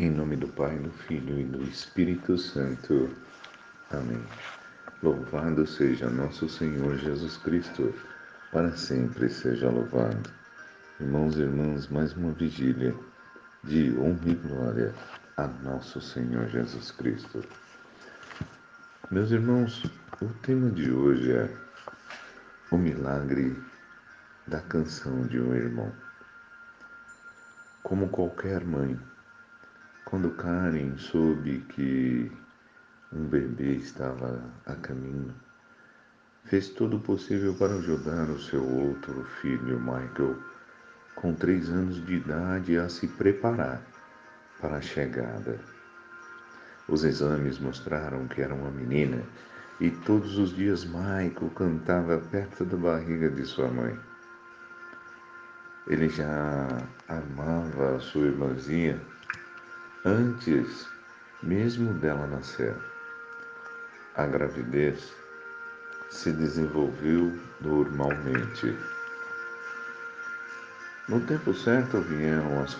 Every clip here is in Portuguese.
Em nome do Pai, do Filho e do Espírito Santo. Amém. Louvado seja nosso Senhor Jesus Cristo, para sempre seja louvado. Irmãos e irmãs, mais uma vigília de honra e glória a nosso Senhor Jesus Cristo. Meus irmãos, o tema de hoje é o milagre da canção de um irmão. Como qualquer mãe, quando Karen soube que um bebê estava a caminho, fez todo o possível para ajudar o seu outro filho, Michael, com três anos de idade, a se preparar para a chegada. Os exames mostraram que era uma menina e todos os dias Michael cantava perto da barriga de sua mãe. Ele já amava a sua irmãzinha antes mesmo dela nascer. A gravidez se desenvolveu normalmente. No tempo certo vieram as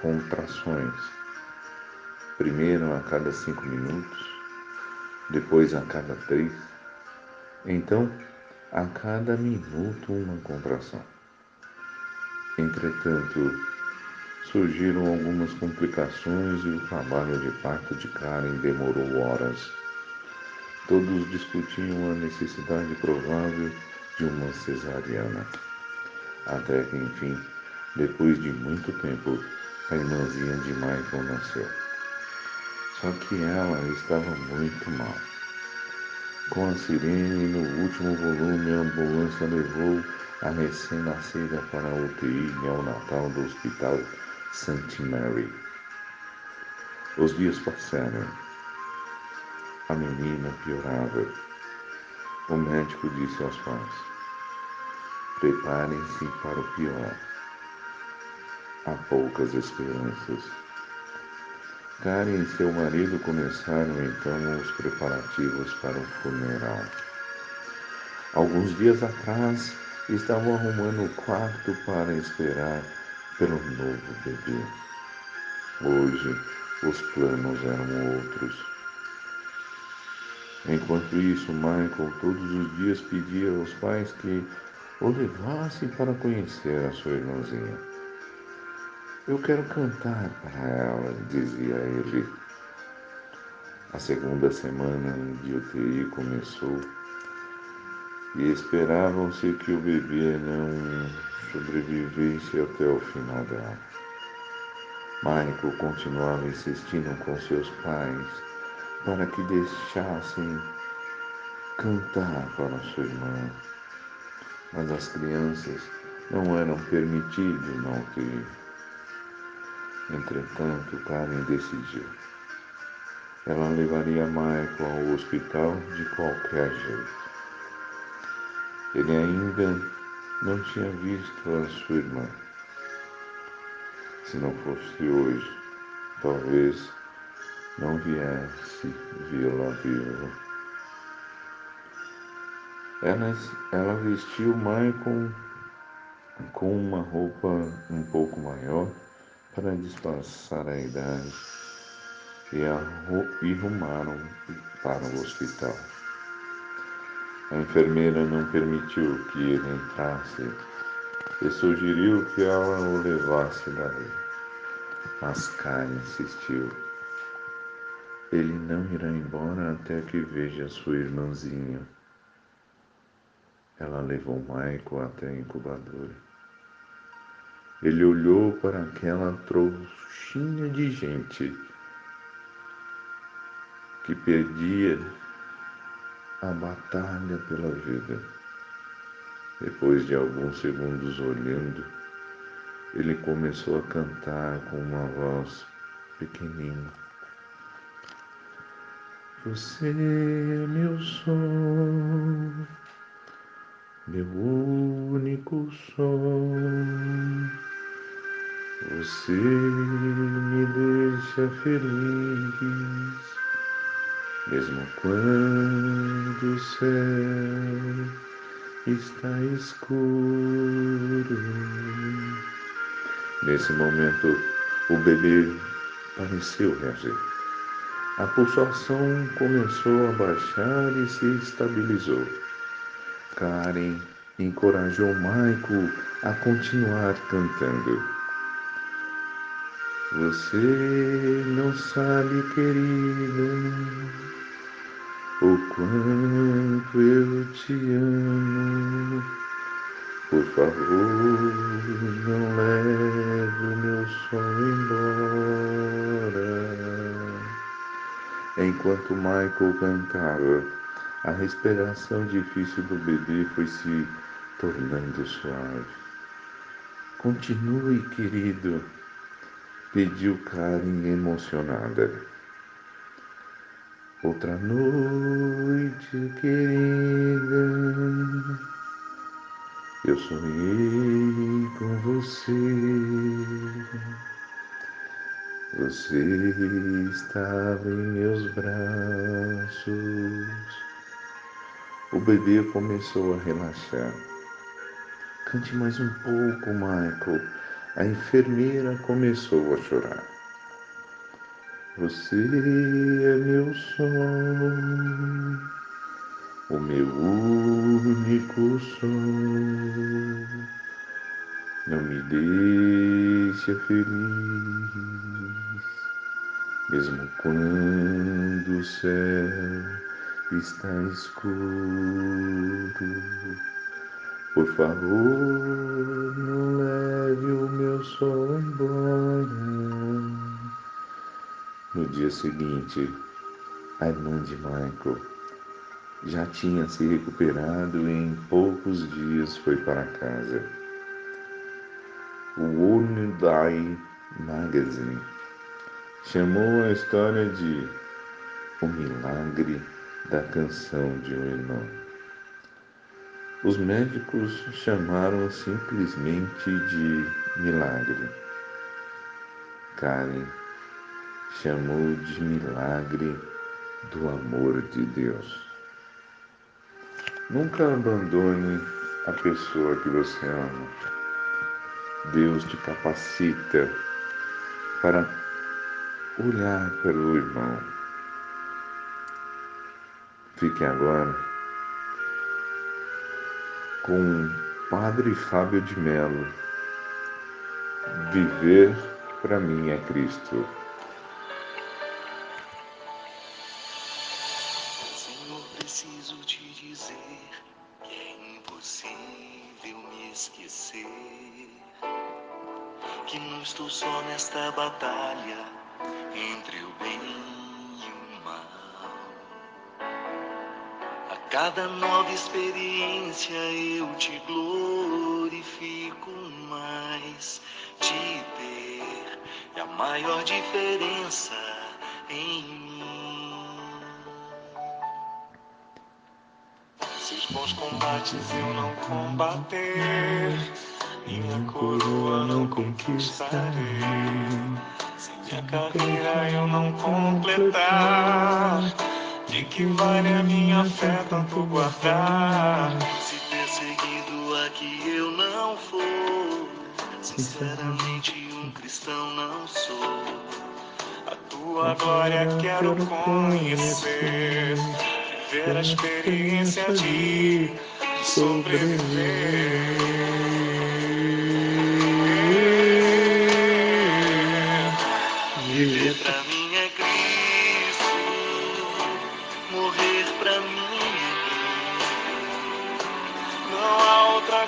contrações, primeiro a cada cinco minutos, depois a cada três, então a cada minuto uma contração. Entretanto, surgiram algumas complicações e o trabalho de parto de Karen demorou horas. Todos discutiam a necessidade provável de uma cesariana. Até que, enfim, depois de muito tempo, a irmãzinha de Michael nasceu. Só que ela estava muito mal. Com a sirene no último volume, a ambulância levou a recém-nascida para a UTI neonatal do Hospital St. Mary. Os dias passaram. A menina piorava. O médico disse aos pais: Preparem-se para o pior. Há poucas esperanças. Karen e seu marido começaram então os preparativos para o funeral. Alguns dias atrás, estavam arrumando o quarto para esperar pelo novo bebê. Hoje os planos eram outros. Enquanto isso, Michael todos os dias pedia aos pais que o levassem para conhecer a sua irmãzinha. Eu quero cantar para ela, dizia ele. A segunda semana de UTI começou e esperavam-se que o bebê não sobrevivesse até o final dela. Michael continuava insistindo com seus pais para que deixassem cantar para sua irmã, mas as crianças não eram permitidas na UTI. Entretanto, Karen decidiu. Ela levaria Michael ao hospital de qualquer jeito. Ele ainda não tinha visto a sua irmã. Se não fosse hoje, talvez não viesse vê-la viva. Ela, ela vestiu Michael com uma roupa um pouco maior para disfarçar a idade e, e rumaram para o hospital. A enfermeira não permitiu que ele entrasse e sugeriu que ela o levasse daí. Mas Karen insistiu. Ele não irá embora até que veja sua irmãzinha. Ela levou Michael até a incubadora. Ele olhou para aquela trouxinha de gente que perdia a batalha pela vida. Depois de alguns segundos olhando, ele começou a cantar com uma voz pequenina. Você é meu som, meu único som. Você me deixa feliz mesmo quando o céu está escuro. Nesse momento, o bebê pareceu reagir. A pulsação começou a baixar e se estabilizou. Karen encorajou Michael a continuar cantando. Você não sabe, querida, o quanto eu te amo. Por favor, não leve o meu som embora. Enquanto Michael cantava, a respiração difícil do bebê foi se tornando suave. Continue, querido, pediu Karen emocionada. Outra noite, querida, eu sonhei com você. Você estava em meus braços. O bebê começou a relaxar. Cante mais um pouco, Michael. A enfermeira começou a chorar. Você é meu som, o meu único som. Não me deixa feliz, mesmo quando o céu está escuro. Por favor, não leve o meu sol embora. No dia seguinte, a irmã de Michael já tinha se recuperado e em poucos dias foi para casa. O Woundai Magazine chamou a história de O Milagre da Canção de um Irmão. Os médicos chamaram simplesmente de milagre. Karen chamou de milagre do amor de Deus. Nunca abandone a pessoa que você ama. Deus te capacita para olhar pelo irmão. Fique agora com o Padre Fábio de Mello. Viver para mim é Cristo. Senhor, preciso te dizer que é impossível me esquecer. Que não estou só nesta batalha entre o bem e cada nova experiência eu te glorifico mais. Te ter é a maior diferença em mim. Se os bons combates eu não combater, minha coroa não conquistarei. Se minha carreira eu não completar, de que vale a minha fé tanto guardar? Se perseguido aqui eu não for, sinceramente um cristão não sou. A tua glória quero conhecer, viver a experiência de sobreviver.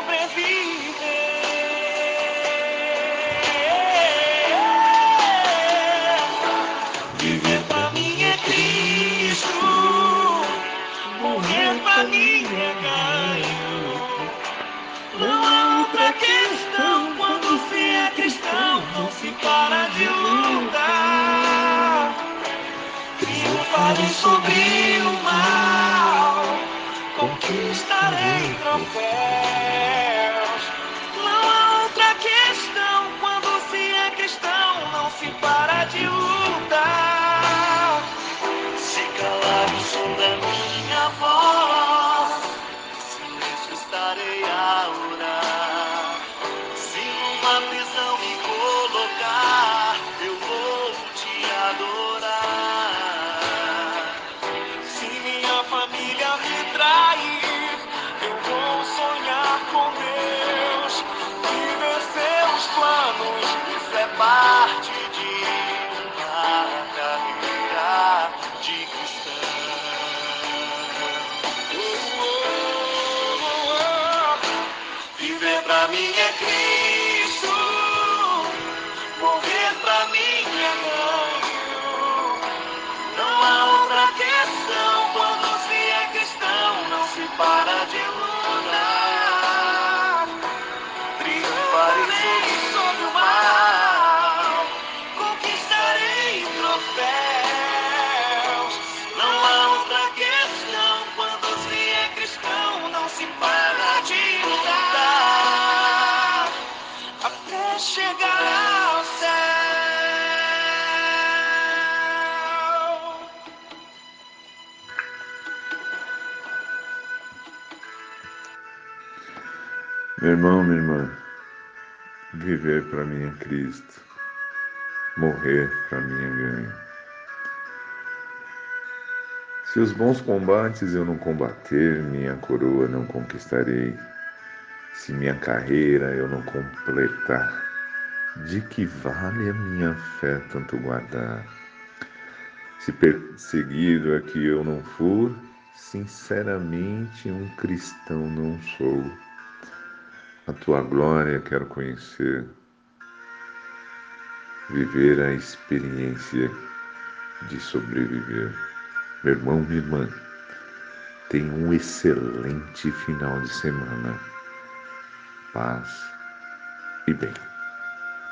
Sobreviver. Viver pra mim é Cristo. Morrer pra mim é ganho. Não há outra questão. Quando se é cristão, não se para de lutar. Triunfarei sobre Viver Meu irmão, minha irmã, viver para mim é Cristo, morrer para mim é ganho. Se os bons combates eu não combater, minha coroa não conquistarei. Se minha carreira eu não completar, de que vale a minha fé tanto guardar? Se perseguido aqui eu não for, sinceramente um cristão não sou. A tua glória quero conhecer, viver a experiência de sobreviver. Meu irmão, minha irmã, tenha um excelente final de semana. Paz e bem.